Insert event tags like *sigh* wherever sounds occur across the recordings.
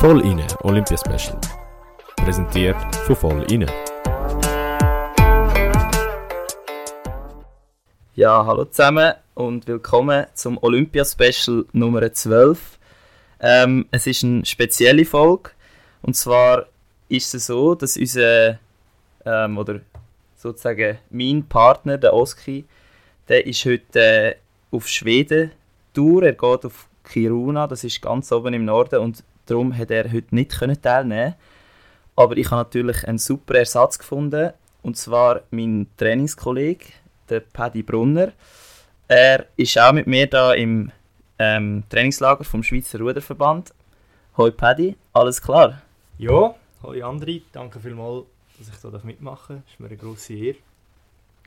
Voll inne Olympia Special. Präsentiert von Voll inne. Ja, hallo zusammen und willkommen zum Olympia Special Nummer 12. Ähm, es ist eine spezielle Folge und zwar ist es so, dass unser ähm, oder sozusagen mein Partner, der Oski, der ist heute äh, auf Schweden Tour. Er geht auf Kiruna, das ist ganz oben im Norden und darum hat er heute nicht können teilnehmen. Aber ich habe natürlich einen super Ersatz gefunden und zwar mein Trainingskollege, der Paddy Brunner. Er ist auch mit mir da im ähm, Trainingslager vom Schweizer Ruderverband. Hoi Paddy, alles klar? Ja, hoi Andri, danke vielmals, dass ich hier mitmachen darf. Ist mir eine grosse Ehre.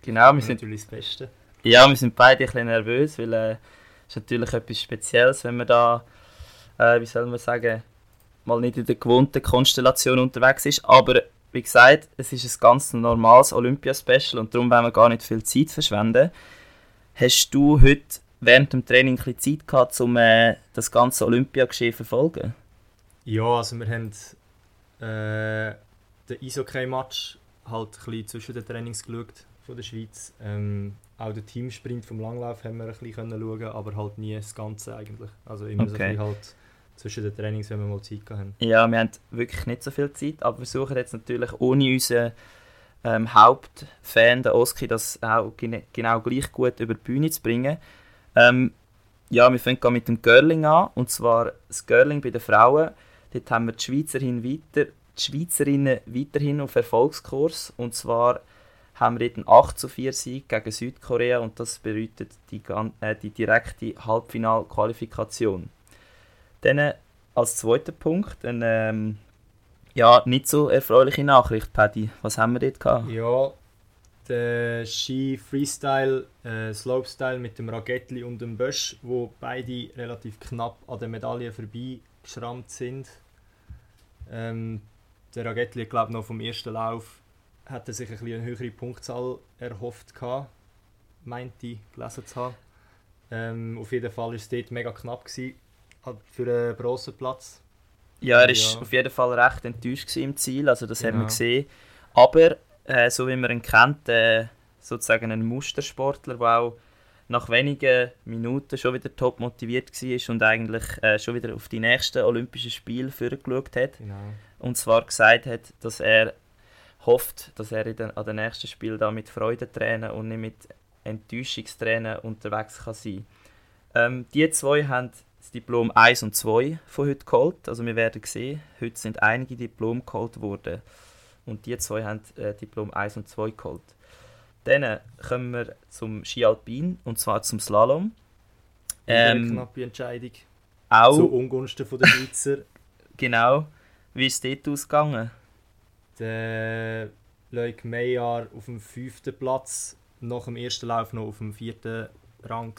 Genau, wir sind natürlich das Beste. Ja, wir sind beide ein bisschen nervös, weil äh, ist natürlich etwas Spezielles, wenn man da, äh, wie soll man sagen, mal nicht in der gewohnten Konstellation unterwegs ist. Aber wie gesagt, es ist ein ganz normales Olympia-Special und darum wollen wir gar nicht viel Zeit verschwenden. Hast du heute während dem Training ein bisschen Zeit gehabt, um äh, das ganze Olympiageschehen zu verfolgen? Ja, also wir haben äh, den Eishockey-Match halt ein bisschen zwischen den Trainings geschaut von der Schweiz. Ähm, auch den Teamsprint vom Langlauf haben wir ein bisschen schauen, aber halt nie das Ganze eigentlich. Also immer okay. so ein halt zwischen den Trainings, wenn wir mal Zeit haben. Ja, wir haben wirklich nicht so viel Zeit, aber wir versuchen jetzt natürlich ohne unseren ähm, Hauptfan, den Oski, das auch genau gleich gut über die Bühne zu bringen. Ähm, ja, wir fangen mit dem Girling an, und zwar das Girling bei den Frauen. Dort haben wir die, Schweizerin weiter, die Schweizerinnen weiterhin auf Erfolgskurs, und zwar haben wir einen 8 zu 4 Sieg gegen Südkorea und das bedeutet die, äh, die direkte Halbfinalqualifikation. Dann als zweiter Punkt eine ähm, ja, nicht so erfreuliche Nachricht, Paddy. Was haben wir dort gehabt? Ja, der Ski Freestyle, äh, Slopestyle mit dem Ragettli und dem Bösch, wo beide relativ knapp an der Medaille vorbei geschrammt sind. Ähm, der Ragettli, glaube ich, noch vom ersten Lauf hat er sich ein eine höhere Punktzahl erhofft gehabt, meinte ich gelesen zu haben. Ähm, auf jeden Fall war es dort mega knapp gewesen, für einen grossen Platz. Ja, er war ja. auf jeden Fall recht enttäuscht im Ziel, also das genau. haben wir gesehen. Aber äh, so wie man ihn kennt, äh, sozusagen ein Mustersportler, der auch nach wenigen Minuten schon wieder top motiviert war und eigentlich äh, schon wieder auf die nächsten Olympischen Spiele vorgeschaut hat. Genau. Und zwar gesagt hat, dass er hofft, dass er den, an den nächsten Spiel da mit Freudentränen und nicht mit Enttäuschungstränen unterwegs kann sein ähm, Die zwei haben das Diplom 1 und 2 von heute geholt. Also wir werden sehen, heute sind einige Diplome geholt worden. Und die zwei haben äh, Diplom 1 und 2 geholt. Dann kommen wir zum Ski Alpin und zwar zum Slalom. Ähm, eine knappe Entscheidung. Auch. Zu Ungunsten der Schweizer. *laughs* genau. Wie ist es dort ausgegangen? Der Leuk Meyer auf dem fünften Platz, nach dem ersten Lauf noch auf dem vierten Rang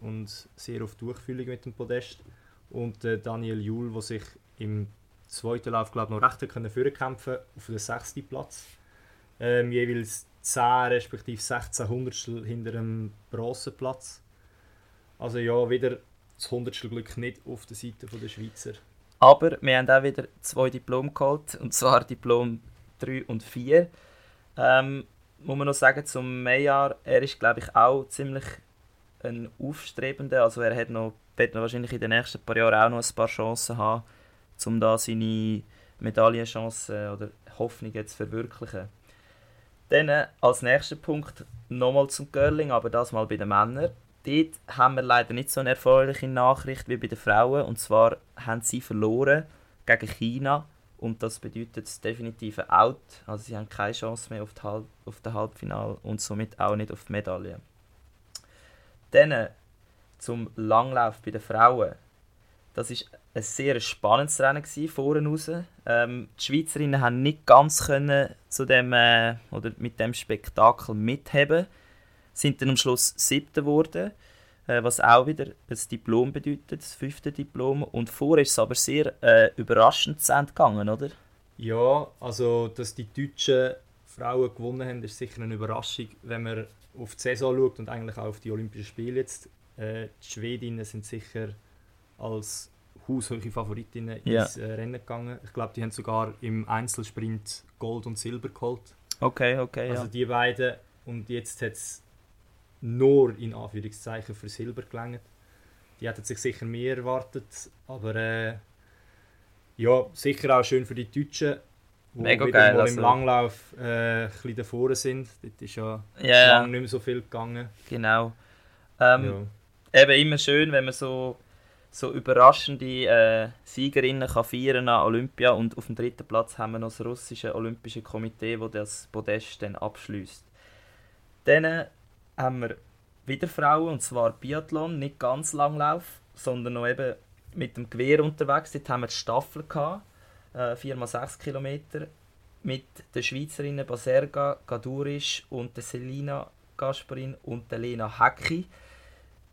und sehr auf Durchfühlung mit dem Podest. Und der Daniel Juhl, der sich im zweiten Lauf glaub, noch recht können kämpfen auf den sechsten Platz. Ähm, jeweils 10 respektive 16 Hundertstel hinter dem Bronzeplatz. Also ja, wieder das Hundertstel Glück nicht auf der Seite der Schweizer. Aber wir haben auch wieder zwei Diplome geholt, und zwar Diplom 3 und 4. Ähm, muss man noch sagen, zum Meyer, er ist glaube ich auch ziemlich ein Aufstrebender, also er hat noch, wird noch wahrscheinlich in den nächsten paar Jahren auch noch ein paar Chancen haben, um da seine Medaillenchancen oder Hoffnungen zu verwirklichen. Dann äh, als nächster Punkt nochmal zum Curling, aber das mal bei den Männern. Dort haben wir leider nicht so eine erfreuliche Nachricht wie bei den Frauen. Und zwar haben sie verloren gegen China und das bedeutet das definitive Out. Also sie haben keine Chance mehr auf, Halb auf das Halbfinale und somit auch nicht auf die Medaille. Dann zum Langlauf bei den Frauen. Das ist ein sehr spannendes Rennen gewesen, vorne raus. Ähm, die Schweizerinnen haben nicht ganz können zu dem, äh, oder mit dem Spektakel mitheben, sind dann am Schluss siebte geworden. Äh, was auch wieder ein Diplom bedeutet, das fünfte Diplom. Und vorher ist es aber sehr äh, überraschend zu Ende gegangen, oder? Ja, also dass die deutschen Frauen gewonnen haben, ist sicher eine Überraschung, wenn man auf die Saison schaut und eigentlich auch auf die Olympischen Spiele jetzt. Äh, die Schwedinnen sind sicher als haushohe Favoritinnen Ja. ins äh, Rennen gegangen. Ich glaube, die haben sogar im Einzelsprint Gold und Silber geholt. Okay, okay, ja. Also die beiden. Und jetzt hat es nur in Anführungszeichen für Silber gelangt. Die hätten sich sicher mehr erwartet, aber äh, ja, sicher auch schön für die Deutschen, Mega wieder geil, mal also- im Langlauf äh, ein bisschen davor sind. Dort ist ja, ja, lange nicht mehr so viel gegangen. genau. Ähm, ja. Eben immer schön, wenn man so, so überraschende äh, Siegerinnen kann feiern an Olympia und auf dem dritten Platz haben wir noch das russische Olympische Komitee, das das Podest dann abschließt. Dann haben wir wieder Frauen, und zwar Biathlon, nicht ganz Langlauf, sondern noch eben mit dem Gewehr unterwegs. Dort haben wir die Staffel gehabt, äh, 4x6 Kilometer, mit den Schweizerinnen Baserga Gadurisch und der Selina Gasparin und der Lena Hecki.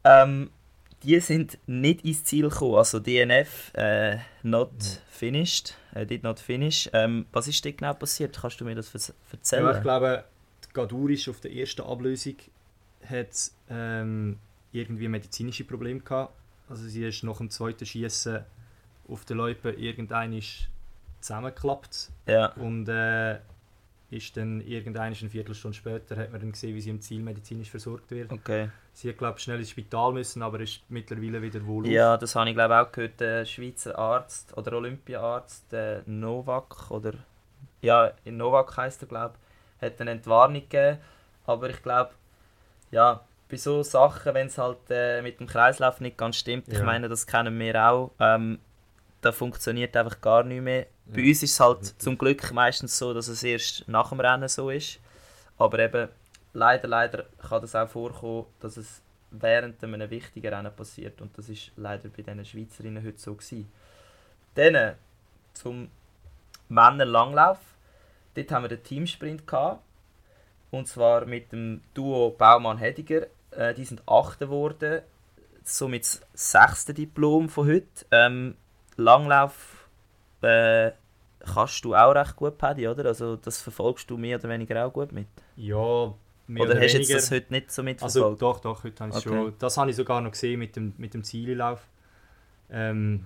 Ähm, die sind nicht ins Ziel gekommen, also DNF, äh, not finished, äh, did not finish. Ähm, was ist dort genau passiert? Kannst du mir das erzählen? Ja, ich glaube, Gadurisch auf der ersten Ablösung hat ähm, irgendwie medizinische Probleme gehabt. Also sie ist nach dem zweiten Schießen auf der Loipe irgendein zusammengeklappt ja, und äh, ist dann irgendeine eine Viertelstunde später hat man dann gesehen, wie sie im Ziel medizinisch versorgt wird. okay. Sie hat glaube schnell ins Spital müssen, aber ist mittlerweile wieder wohl Ja, das habe ich glaube auch gehört. Der Schweizer Arzt oder Olympiaarzt, der Novak oder ja, in Novak heißt er glaube hat eine Entwarnung gegeben. Aber ich glaube, ja, bei so Sachen, wenn es halt äh, mit dem Kreislauf nicht ganz stimmt, ich Ja. meine, das kennen wir auch, ähm, da funktioniert einfach gar nicht mehr. Bei uns ist es halt zum Glück meistens so, dass es erst nach dem Rennen so ist. Aber eben, leider, leider kann das auch vorkommen, dass es während einem wichtigen Rennen passiert. Und das ist leider bei diesen Schweizerinnen heute so gewesen. Dann äh, zum Männer-Langlauf. Dort haben wir den Teamsprint gehabt. Und zwar mit dem Duo Baumann-Hediger. Äh, die sind Achte geworden. Somit das sechste Diplom von heute. Ähm, Langlauf äh, kannst du auch recht gut, Paddy, oder? Also das verfolgst du mehr oder weniger auch gut mit. Ja, mehr oder oder, hast du das heute nicht so Also mitverfolgt? doch, doch, heute habe ich Okay. schon. Das habe ich sogar noch gesehen mit dem, mit dem Zielelauf. Ähm,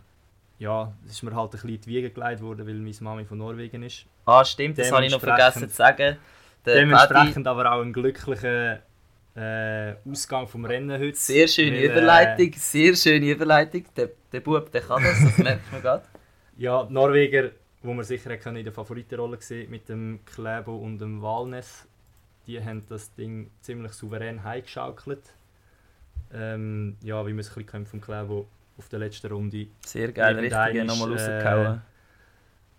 ja, es ist mir halt ein bisschen in die Wiege gelegt worden, weil meine Mami von Norwegen ist. ah, stimmt, das habe ich noch vergessen zu sagen. Der Paddy, Dementsprechend aber auch ein glücklicher äh, Ausgang vom Rennen heute. sehr schöne weil, äh, Überleitung, sehr schöne Überleitung. Der, der Bub, der kann das, das merkt man gerade. Ja, die Norweger, wo man sicher können in der Favoritenrolle gesehen mit dem Klebo und dem Walnes, die haben das Ding ziemlich souverän heimgeschaukelt. Ähm, ja, wie man es ein bisschen vom Klebo auf der letzten Runde Sehr geil, richtig nochmal äh, rausgehauen.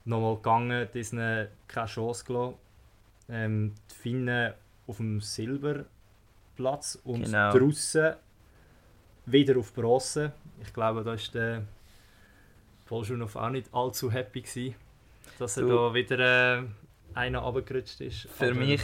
nochmal gegangen, diesen keine Chance gelassen. Ähm, die Finnen auf dem Silberplatz und Genau. die Russen wieder auf Bronze. Ich glaube, da ist der Polschunov auch nicht allzu happy gewesen, dass er Du- da wieder äh, einer runtergerutscht ist. Für Aber- mich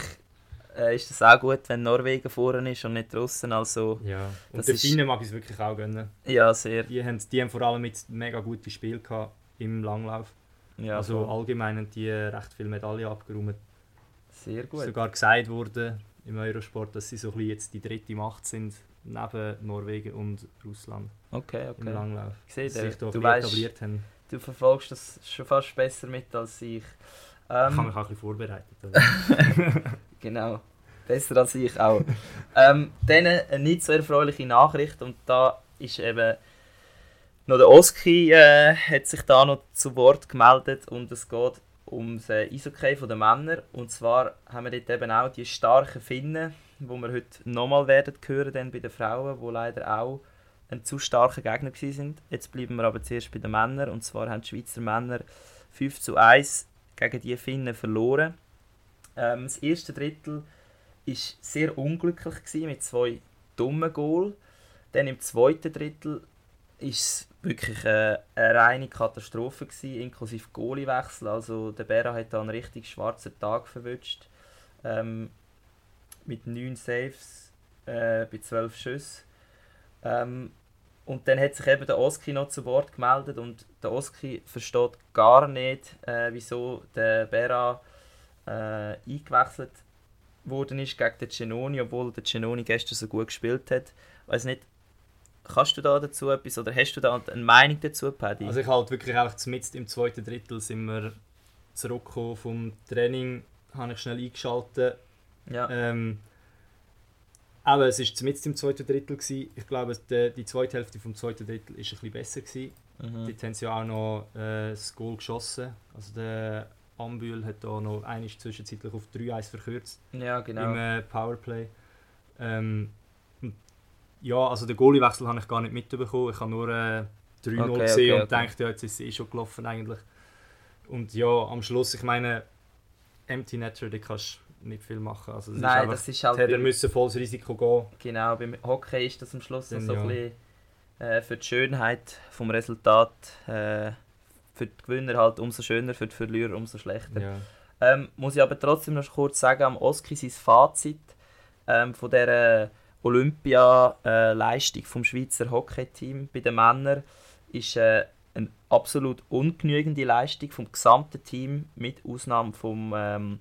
äh, ist es auch gut, wenn Norwegen vorne ist und nicht Russen. Also, Ja, und ist- Finnen mag ich es wirklich auch gönnen. ja, sehr. Die haben, die haben vor allem mit mega gutes Spiel gehabt im Langlauf. Ja, also voll. allgemein haben die recht viele Medaillen abgeräumt. sehr ist gut. sogar gesagt worden im Eurosport, dass sie so ein bisschen jetzt die dritte Macht sind, neben Norwegen und Russland Okay, im okay. Langlauf. Ich sehe, Dass sie sich da du, weißt, etabliert haben. du verfolgst das schon fast besser mit als ich. ich habe Ähm, mich auch ein bisschen vorbereitet. *laughs* Genau, besser als ich auch. ähm, dann eine nicht so erfreuliche Nachricht und da ist eben noch der Oski äh, hat sich da noch zu Wort gemeldet und es geht um das äh, Eishockey der Männer und zwar haben wir dort eben auch die starken Finnen, wo wir heute nochmal werden hören dann bei den Frauen, wo leider auch ein zu starker Gegner sind. Jetzt bleiben wir aber zuerst bei den Männern und zwar haben die Schweizer Männer 5 zu 1 gegen die Finnen verloren. Ähm, das erste Drittel war sehr unglücklich gewesen, mit zwei dummen Goal. Dann im zweiten Drittel es wirklich äh, eine reine Katastrophe, gewesen, inklusive Goaliewechsel. Also der Bera hat da einen richtig schwarzen Tag verwünscht. Ähm, mit 9 Saves äh, bei 12 Schüssen. Ähm, und dann hat sich eben der Oski noch zu Wort gemeldet und der Oski versteht gar nicht, äh, wieso der Bera äh, eingewechselt worden ist gegen den Genoni, obwohl der Genoni gestern so gut gespielt hat. Weiß nicht, kannst du da dazu etwas oder hast du da eine Meinung dazu, Paddy? Also ich halt wirklich einfach mitten im zweiten Drittel sind wir zurückgekommen vom Training, habe ich schnell eingeschaltet. ja. Ähm, aber es war mitten im zweiten Drittel. Gewesen. Ich glaube, die, die zweite Hälfte vom zweiten Drittel war ein bisschen besser. Gewesen. mhm. Dort haben sie ja auch noch äh, das Goal geschossen. Also der Ambühl hat da noch einiges zwischenzeitlich auf 3-1 verkürzt ja, genau. im äh, Powerplay. Ähm, ja, also den Goaliewechsel habe ich gar nicht mitbekommen. Ich habe nur äh, 3-0 Okay, gesehen okay, und okay. dachte, ja, jetzt ist es eh schon gelaufen eigentlich. Und ja, am Schluss, ich meine, Empty Netter, da kannst du nicht viel machen. Also, das Nein, ist einfach, das ist halt... hätte müssen volles Risiko gehen. Genau, beim Hockey ist das am Schluss Dann so ja. ein bisschen äh, für die Schönheit vom Resultat. Äh, für die Gewinner halt umso schöner, für die Verlierer umso schlechter. Ja. Ähm, muss ich aber trotzdem noch kurz sagen, am Oski sein Fazit ähm, von dieser Olympia-Leistung vom Schweizer Hockey-Team bei den Männern ist äh, eine absolut ungenügende Leistung vom gesamten Team, mit Ausnahme von ähm,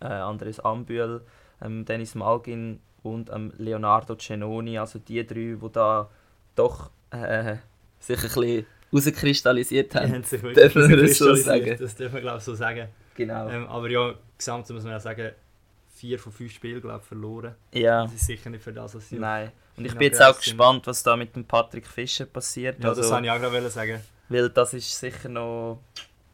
äh, Andres Ambühl, ähm, Dennis Malgin und ähm, Leonardo Cenoni, also die drei, die da doch äh, sich ein bisschen rauskristallisiert haben. haben sich Dürfen wir das so sagen? Das dürfen wir glaube ich so sagen. Genau. Ähm, aber ja, gesamt muss man ja sagen, vier von fünf Spielen glaube ich, verloren. ja. Das ist sicher nicht für das, was sie Nein. Und ich bin jetzt auch gespannt, was da mit dem Patrick Fischer passiert. Ja, das also, wollte ich auch gerade sagen. weil das ist sicher noch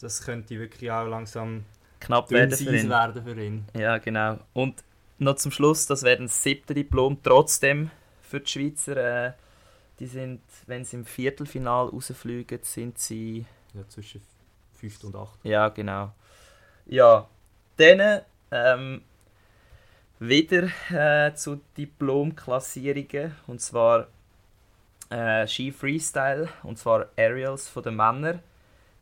Das könnte wirklich auch langsam knapp werden für ihn. werden für ihn. Ja, genau. Und noch zum Schluss, das wäre das siebte Diplom trotzdem für die Schweizer. Äh, die sind, wenn sie im Viertelfinal rausfliegen, sind sie Ja, zwischen 5 und 8. Ja, genau. Ja, dann ähm, wieder äh, zu Diplomklassierungen und zwar äh, Ski Freestyle und zwar Aerials von den Männern.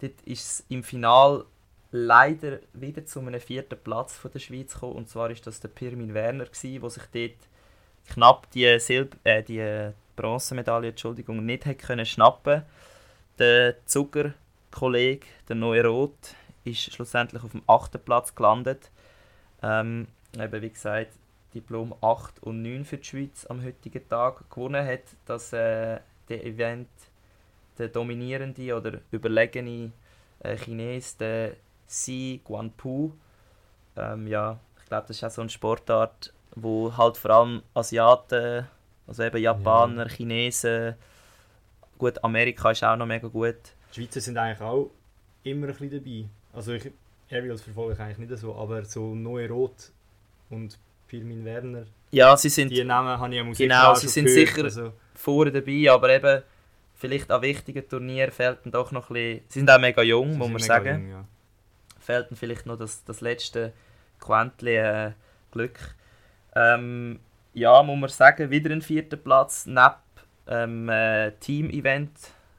Dort ist es im Final leider wieder zu einem vierten Platz von der Schweiz gekommen und zwar ist das der Pirmin Werner gsi, wo sich dort knapp die Silb äh, die Bronzemedaille, Entschuldigung, nicht hat können schnappen. Der Zuckerkollege, der neue Rot, ist schlussendlich auf dem achten Platz gelandet. Ähm, eben wie gesagt, Diplom 8 und 9 für die Schweiz am heutigen Tag. Gewonnen hat das äh, der Event der dominierende oder überlegene äh, Chines, der Si Guanpu. Ähm, ja, ich glaube, das ist auch so eine Sportart, wo halt vor allem Asiaten, also eben Japaner, Chinesen, gut, Amerika ist auch noch mega gut. Die Schweizer sind eigentlich auch immer ein bisschen dabei. Also ich, Aerials verfolge ich eigentlich nicht so, aber so Neue Rot und Pirmin Werner, Ja, sie sind die Namen habe ich ja Musik Genau, sie sind gehört, sicher- Also, vorne dabei, aber eben vielleicht an wichtigen Turnieren fehlt ihnen doch noch ein bisschen, sie sind auch mega jung, sie muss man sagen, jung, ja. fehlt ihnen vielleicht noch das, das letzte Quäntchen äh, Glück. Ähm, ja, muss man sagen, wieder ein vierter Platz, neben ähm, äh, Team-Event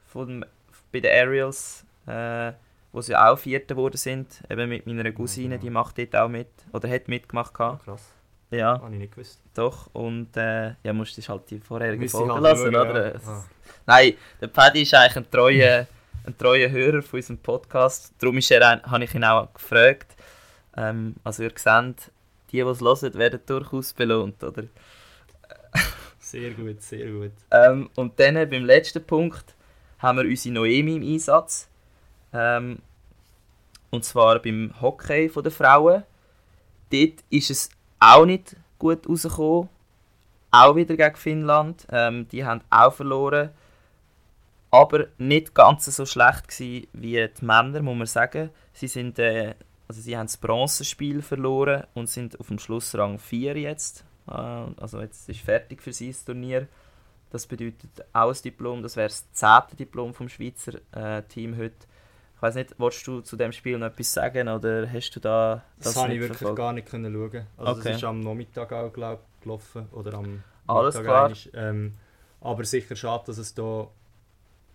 von, bei den Aerials, äh, wo sie auch Vierter geworden sind, eben mit meiner Cousine, genau. die macht dort auch mit, oder hat mitgemacht. Gehabt. krass, Ja, habe ich nicht gewusst. doch, und äh, ja, musst du halt die vorherige Müsste ich Folge halt lassen, schauen, oder? ja. Ah. Nein, der Paddy ist eigentlich ein treuer, ein treuer Hörer von unserem Podcast. Darum ist er, habe ich ihn auch gefragt. Ähm, also ihr seht, die, die es hören, werden durchaus belohnt, oder? Sehr gut, sehr gut. Ähm, und dann beim letzten Punkt haben wir unsere Noemi im Einsatz. Ähm, und zwar beim Hockey der Frauen. Dort ist es auch nicht gut rausgekommen. Auch wieder gegen Finnland. Ähm, die haben auch verloren. Aber nicht ganz so schlecht gewesen wie die Männer, muss man sagen. Sie, sind, äh, also sie haben das Bronzespiel verloren und sind auf dem Schlussrang 4 jetzt. Äh, also jetzt ist fertig für sie das Turnier. Das bedeutet auch ein Diplom. Das wäre das zehnte Diplom vom Schweizer äh, Team heute. Ich weiß nicht, wolltest du zu dem Spiel noch etwas sagen oder hast du da Das, habe ich wirklich verfolgt? gar nicht können schauen. Also Okay. das ist am Nachmittag auch glaub, gelaufen oder am Alles Mittag klar. Ähm, aber sicher schade, dass es da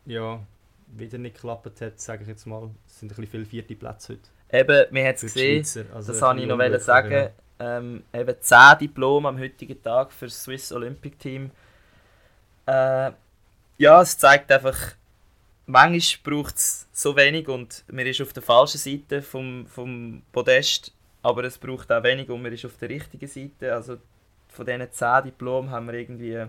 ja, wieder nicht geklappt hat, sage ich jetzt mal. Es sind ein bisschen viele vierte Plätze heute Eben, wir haben es gesehen. Also Das wollte ich noch sagen. Ähm, eben 10 Diplom am heutigen Tag für das Swiss Olympic Team. Äh, ja, es zeigt einfach, manchmal braucht es so wenig und man ist auf der falschen Seite vom, vom Podest, aber es braucht auch wenig und man ist auf der richtigen Seite. Also von diesen 10 Diplomen haben wir irgendwie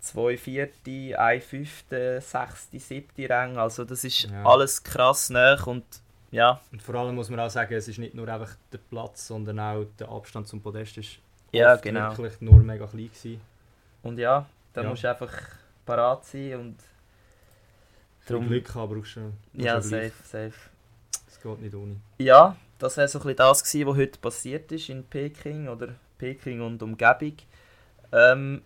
zwei vierte, ein fünfte, sechste, siebte Rang. Also das ist Ja. alles krass nah und ja, Und vor allem muss man auch sagen, es ist nicht nur einfach der Platz, sondern auch der Abstand zum Podest ist ja genau. wirklich nur mega klein gewesen. Und ja, da Ja. musst du einfach parat sein und Drum Glück haben brauchst du ja, safe, safe. Es geht nicht ohne. Ja, das war so ein bisschen das, gewesen, was heute passiert ist in Peking oder Peking und Umgebung. Ähm,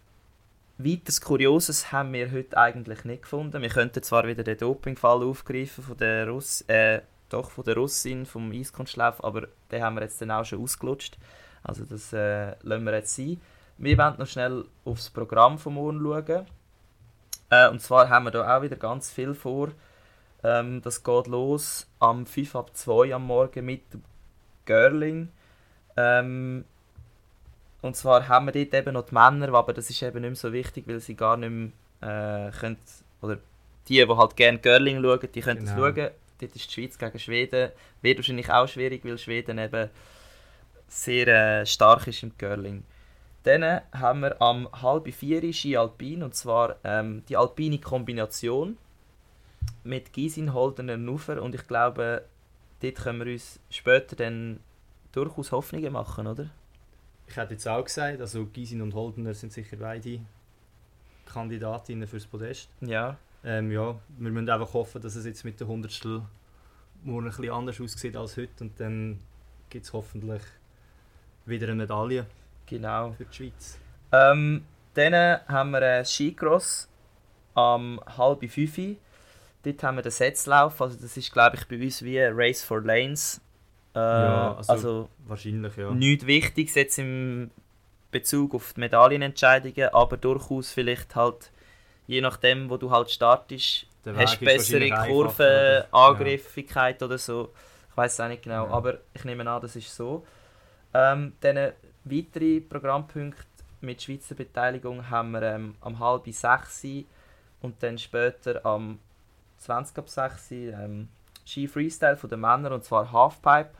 weiteres Kurioses haben wir heute eigentlich nicht gefunden. Wir könnten zwar wieder den Dopingfall aufgreifen von der Russ, äh, doch von der Russin vom Eiskunstlauf, aber den haben wir jetzt dann auch schon ausgelutscht. Also das äh, lassen wir jetzt sein. Wir wollen noch schnell aufs Programm vom morgen schauen. Äh, und zwar haben wir da auch wieder ganz viel vor. Ähm, das geht los am 5 ab 2 am Morgen mit dem Girling. Ähm, und zwar haben wir dort eben noch die Männer, aber das ist eben nicht mehr so wichtig, weil sie gar nicht mehr äh, können, oder die, die halt gerne Girling schauen, die können es Genau. schauen. Dort ist die Schweiz gegen Schweden. Wird wahrscheinlich auch schwierig, weil Schweden eben sehr äh, stark ist im Girling. Dann haben wir am halb vier Ski Alpin und zwar ähm, die alpine Kombination mit Gisin, Holdener und Ufer und ich glaube, dort können wir uns später dann durchaus Hoffnungen machen, oder? Ich hätte jetzt auch gesagt, also Gisin und Holdener sind sicher beide Kandidatinnen fürs Podest. Ja, Ähm, ja, wir müssen einfach hoffen, dass es jetzt mit der Hundertstel morgen ein bisschen anders aussieht als heute und dann gibt es hoffentlich wieder eine Medaille genau. für die Schweiz. Ähm, dann haben wir ein Skicross am halb fünf. Dort haben wir den Setzlauf, also das ist glaube ich bei uns wie ein Race for Lanes. Äh, Ja, also- also Wahrscheinlich, ja. nichts Wichtiges jetzt im Bezug auf die Medaillenentscheidungen, aber durchaus vielleicht halt, je nachdem, wo du halt startest, hast du bessere einfacher, oder? Kurvenangriffigkeit oder so. Ich weiß es auch nicht genau, Ja. aber ich nehme an, das ist so. Ähm, dann weitere Programmpunkte mit Schweizer Beteiligung haben wir ähm, am halb sechs und dann später am 20 ab 6 ähm, Ski Freestyle von den Männern und zwar Halfpipe.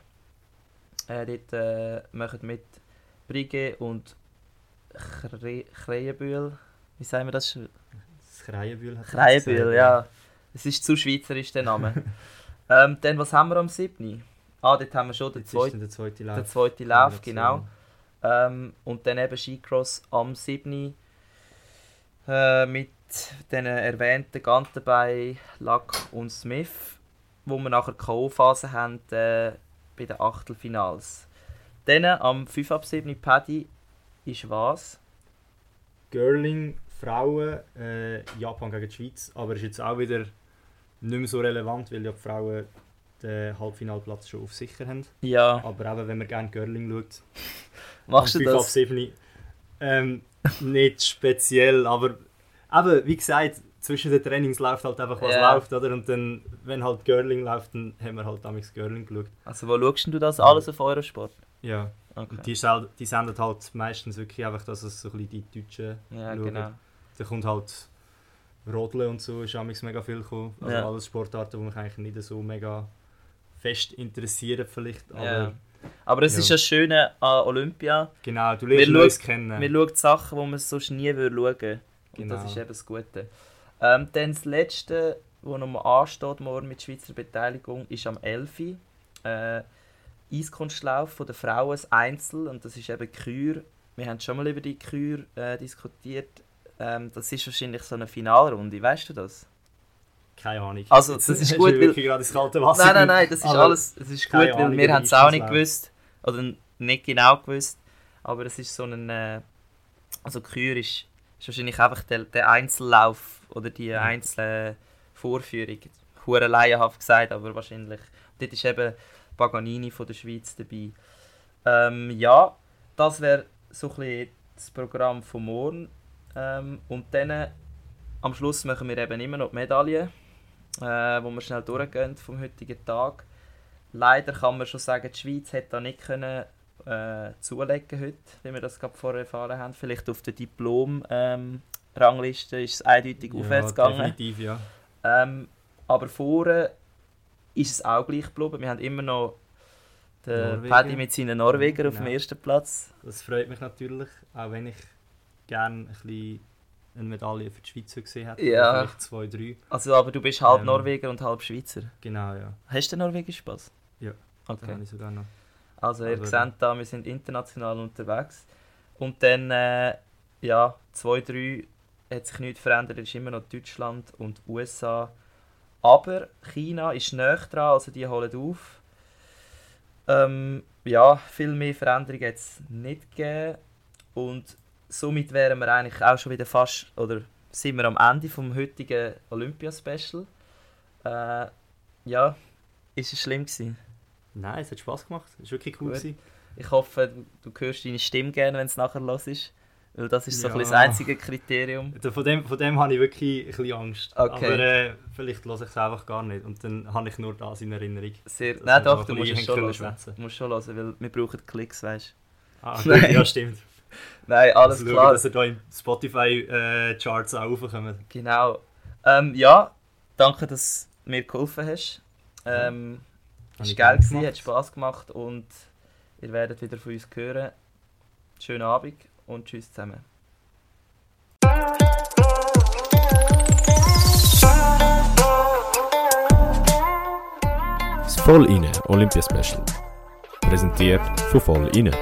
Äh, dort äh, machen mit Brigge und Kreienbühl. Wie sagen wir das? Das Kreienbühl hat Kreienbühl, gesagt, ja. Es ist zu schweizerisch der Name. *laughs* ähm, dann, was haben wir am 7. Ah, dort haben wir schon den Jetzt zweiten, dann der zweite Lauf. Lauf, genau. Ähm, und dann eben Skicross am 7. Äh, mit den erwähnten Gantenbein, Lack und Smith, wo wir nachher K.O.-Phase haben äh, bei den Achtelfinals. Dann am 5 ab 7. Paddy ist was? Girling, Frauen, äh, Japan gegen die Schweiz, aber ist jetzt auch wieder nicht mehr so relevant, weil ja die Frauen den Halbfinalplatz schon auf sicher haben. Ja, Aber eben, wenn man gerne Girling schaut, machst du 5 ab das? 7, ähm, nicht speziell, aber eben, wie gesagt, zwischen den Trainings läuft halt einfach was Ja. läuft, oder? Und dann, wenn halt Girling läuft, dann haben wir halt damals Girling geschaut. Also wo schaust du das alles auf Eurosport? Ja, Okay. und die, sel- die senden halt meistens wirklich einfach, dass es so ein bisschen die Deutschen Ja, schauen. genau. Da kommt halt Rodeln und so, ist amigs mega viel gekommen. Also Ja. alles Sportarten, die mich eigentlich nicht so mega fest interessieren vielleicht. Aber Ja. Aber es Ja. ist ja das Schöne an Olympia. genau, du lernst schauen- kennen. Man schaut Sachen, die man sonst nie würde schauen würde. Und Genau. das ist eben das Gute. Ähm, dann das Letzte, was noch mal ansteht morgen mit Schweizer Beteiligung, ist am 11. Äh, Eiskunstlauf von den Frauen, das Einzel. Und das ist eben Kür. Wir haben schon mal über die Kür äh, diskutiert. Ähm, das ist wahrscheinlich so eine Finalrunde, weißt du das? Keine Ahnung. Also, das *laughs* ist gut, weil- wirklich gerade ins kalte Wasser Nein, nein, nein, das ist Aber alles. Es ist gut, weil wir haben es auch nicht gewusst. Oder nicht genau gewusst. Aber es ist so ein. Äh, also Kür ist, ist wahrscheinlich einfach der, der Einzellauf oder die Ja. einzelne Vorführung. Hure laienhaft gesagt, aber wahrscheinlich. Dort ist eben Paganini von der Schweiz dabei. Ähm, ja, das wäre so ein bisschen das Programm von morgen. Ähm, und dann am Schluss machen wir eben immer noch die Medaillen, äh, wo wir schnell durchgehen vom heutigen Tag. Leider kann man schon sagen, die Schweiz hätte da nicht können, äh, zulegen heute, wie wir das gerade vorher erfahren haben. Vielleicht auf der Diplom-Rangliste ist es eindeutig Ja, aufwärts gegangen. definitiv, ja. Ähm, aber vorne ist es auch gleich geblieben. Wir haben immer noch den Norwegen. Paddy mit seinen Norwegern auf dem Genau. ersten Platz. Das freut mich natürlich, auch wenn ich gerne ein bisschen eine Medaille für die Schweizer gesehen hätte. Ja. Vielleicht zwei, drei. Also, aber du bist halb Ähm. Norweger und halb Schweizer. Genau, ja. Hast du den norwegischen Pass? Ja. Okay. Den habe ich sogar noch. Also ihr Aber- seht da, wir sind international unterwegs. Und dann, äh, ja, 2-3 hat sich nichts verändert, es ist immer noch Deutschland und USA. Aber China ist näher dran, also die holen auf. Ähm, ja, viel mehr Veränderungen hat es nicht gegeben. Und somit wären wir eigentlich auch schon wieder fast, oder sind wir am Ende vom heutigen Olympia-Special. Äh, ja, ist es schlimm gewesen? Nein, es hat Spass gemacht. Es war wirklich cool. Gut. Gewesen. Ich hoffe, du, du hörst deine Stimme gerne, wenn es nachher los ist. Weil das ist so ein Ja. bisschen das einzige Kriterium. Von dem, von dem habe ich wirklich ein bisschen Angst. Okay. Aber äh, vielleicht höre ich es einfach gar nicht. Und dann habe ich nur das in Erinnerung. Sehr, nein, doch, du ein musst es schon hören. Du musst schon hören, weil wir brauchen Klicks, weißt Ah, Nein. gut, *laughs* ja, stimmt. *laughs* Nein, alles Also schauen, klar. dass ihr da in Spotify-Charts auch raufkommt. Genau. Ähm, ja, danke, dass du mir geholfen hast. Ähm, Habe ist ich geil gewesen, hat Spass gemacht und ihr werdet wieder von uns hören. Schönen Abend und tschüss zusammen. Das Voll inne Olympia Special. Präsentiert von Voll inne.